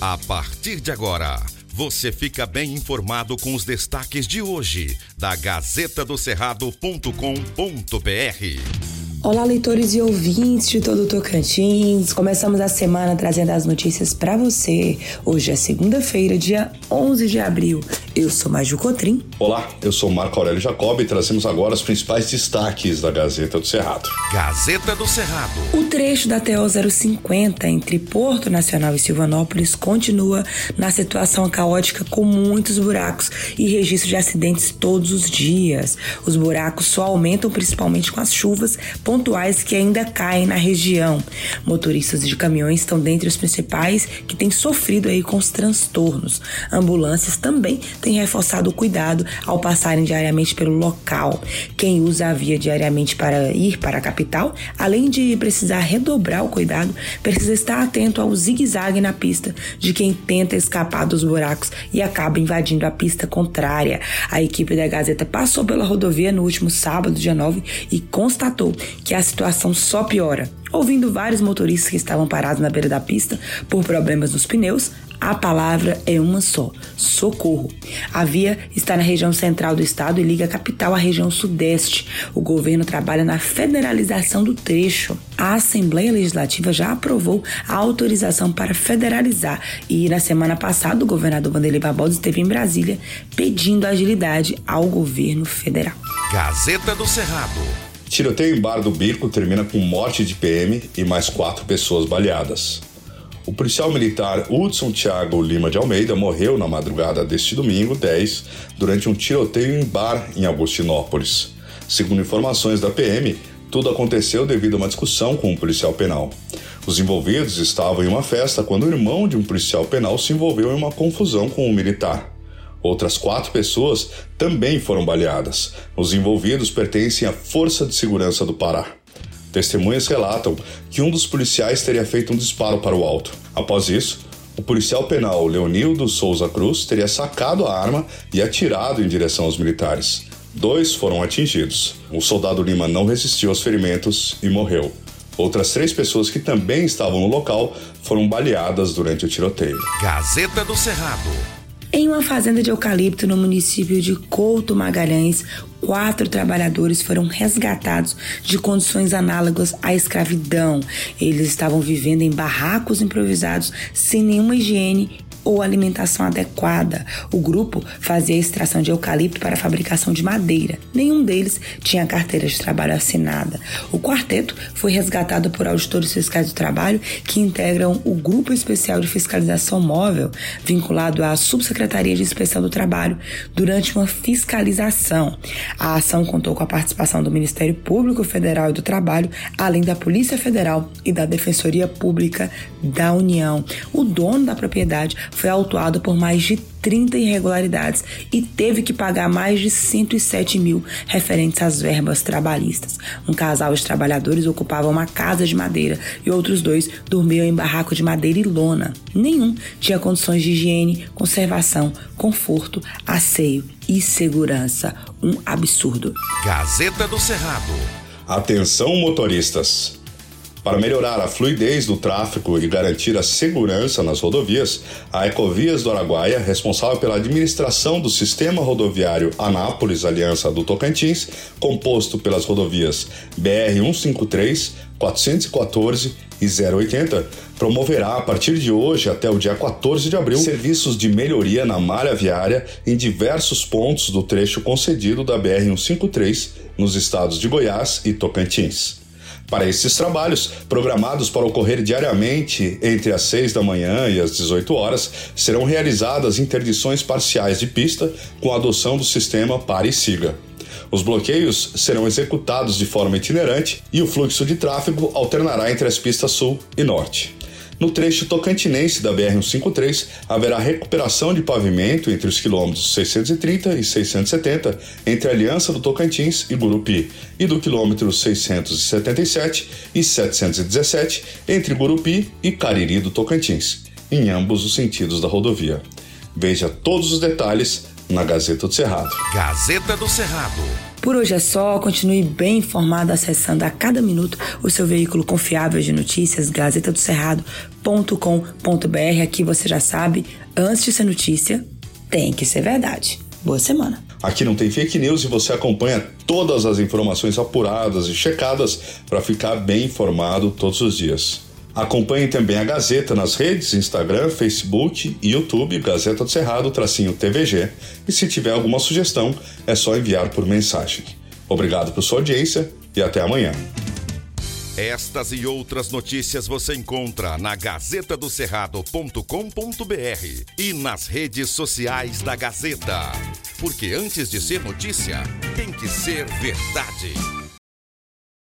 A partir de agora, você fica bem informado com os destaques de hoje da Gazeta do Cerrado.com.br. Olá, leitores e ouvintes de todo o Tocantins. Começamos a semana trazendo as notícias para você. Hoje é segunda-feira, dia 11 de abril. Eu sou Maju Cotrim. Olá, eu sou Marco Aurélio Jacob e trazemos agora os principais destaques da Gazeta do Cerrado. Gazeta do Cerrado. O trecho da TO 050 entre Porto Nacional e Silvanópolis continua na situação caótica com muitos buracos e registro de acidentes todos os dias. Os buracos só aumentam principalmente com as chuvas pontuais que ainda caem na região. Motoristas de caminhões estão dentre os principais que têm sofrido aí com os transtornos. Ambulâncias também têm reforçado o cuidado ao passarem diariamente pelo local. Quem usa a via diariamente para ir para a capital, além de precisar redobrar o cuidado, precisa estar atento ao zigue-zague na pista de quem tenta escapar dos buracos e acaba invadindo a pista contrária. A equipe da Gazeta passou pela rodovia no último sábado, dia 9, e constatou que a situação só piora. Ouvindo vários motoristas que estavam parados na beira da pista por problemas nos pneus, a palavra é uma só: socorro. A via está na região central do estado e liga a capital à região sudeste. O governo trabalha na federalização do trecho. A Assembleia Legislativa já aprovou a autorização para federalizar e na semana passada o governador Vanderlei Barbosa esteve em Brasília pedindo agilidade ao governo federal. Gazeta do Cerrado. Tiroteio em bar do Bico termina com morte de PM e mais quatro pessoas baleadas. O policial militar Hudson Thiago Lima de Almeida morreu na madrugada deste domingo 10 durante um tiroteio em bar em Agostinópolis. Segundo informações da PM, tudo aconteceu devido a uma discussão com um policial penal. Os envolvidos estavam em uma festa quando o irmão de um policial penal se envolveu em uma confusão com um militar. Outras quatro pessoas também foram baleadas. Os envolvidos pertencem à Força de Segurança do Pará. Testemunhas relatam que um dos policiais teria feito um disparo para o alto. Após isso, o policial penal Leonildo Souza Cruz teria sacado a arma e atirado em direção aos militares. Dois foram atingidos. O soldado Lima não resistiu aos ferimentos e morreu. Outras três pessoas que também estavam no local foram baleadas durante o tiroteio. Gazeta do Cerrado. Em uma fazenda de eucalipto no município de Couto Magalhães, quatro trabalhadores foram resgatados de condições análogas à escravidão. Eles estavam vivendo em barracos improvisados, sem nenhuma higiene ou alimentação adequada. O grupo fazia extração de eucalipto para fabricação de madeira. Nenhum deles tinha carteira de trabalho assinada. O quarteto foi resgatado por auditores fiscais do trabalho que integram o Grupo Especial de Fiscalização Móvel, vinculado à Subsecretaria de Inspeção do Trabalho, durante uma fiscalização. A ação contou com a participação do Ministério Público Federal e do Trabalho, além da Polícia Federal e da Defensoria Pública da União. O dono da propriedade foi autuado por mais de 30 irregularidades e teve que pagar mais de 107 mil referentes às verbas trabalhistas. Um casal de trabalhadores ocupava uma casa de madeira e outros dois dormiam em barraco de madeira e lona. Nenhum tinha condições de higiene, conservação, conforto, asseio e segurança. Um absurdo. Gazeta do Cerrado. Atenção, motoristas! Para melhorar a fluidez do tráfego e garantir a segurança nas rodovias, a Ecovias do Araguaia, responsável pela administração do sistema rodoviário Anápolis Aliança do Tocantins, composto pelas rodovias BR 153, 414 e 080, promoverá a partir de hoje até o dia 14 de abril serviços de melhoria na malha viária em diversos pontos do trecho concedido da BR 153 nos estados de Goiás e Tocantins. Para esses trabalhos, programados para ocorrer diariamente entre as 6 da manhã e as 18 horas, serão realizadas interdições parciais de pista com a adoção do sistema Pare e Siga. Os bloqueios serão executados de forma itinerante e o fluxo de tráfego alternará entre as pistas sul e norte. No trecho tocantinense da BR-153, haverá recuperação de pavimento entre os quilômetros 630 e 670, entre Aliança do Tocantins e Gurupi, e do quilômetro 677 e 717, entre Gurupi e Cariri do Tocantins, em ambos os sentidos da rodovia. Veja todos os detalhes na Gazeta do Cerrado. Gazeta do Cerrado. Por hoje é só, continue bem informado acessando a cada minuto o seu veículo confiável de notícias, gazetadocerrado.com.br. Aqui você já sabe, antes de ser notícia, tem que ser verdade. Boa semana. Aqui não tem fake news e você acompanha todas as informações apuradas e checadas para ficar bem informado todos os dias. Acompanhe também a Gazeta nas redes Instagram, Facebook e YouTube, Gazeta do Cerrado, tracinho TVG. E se tiver alguma sugestão, é só enviar por mensagem. Obrigado por sua audiência e até amanhã. Estas e outras notícias você encontra na gazetadocerrado.com.br e nas redes sociais da Gazeta. Porque antes de ser notícia, tem que ser verdade.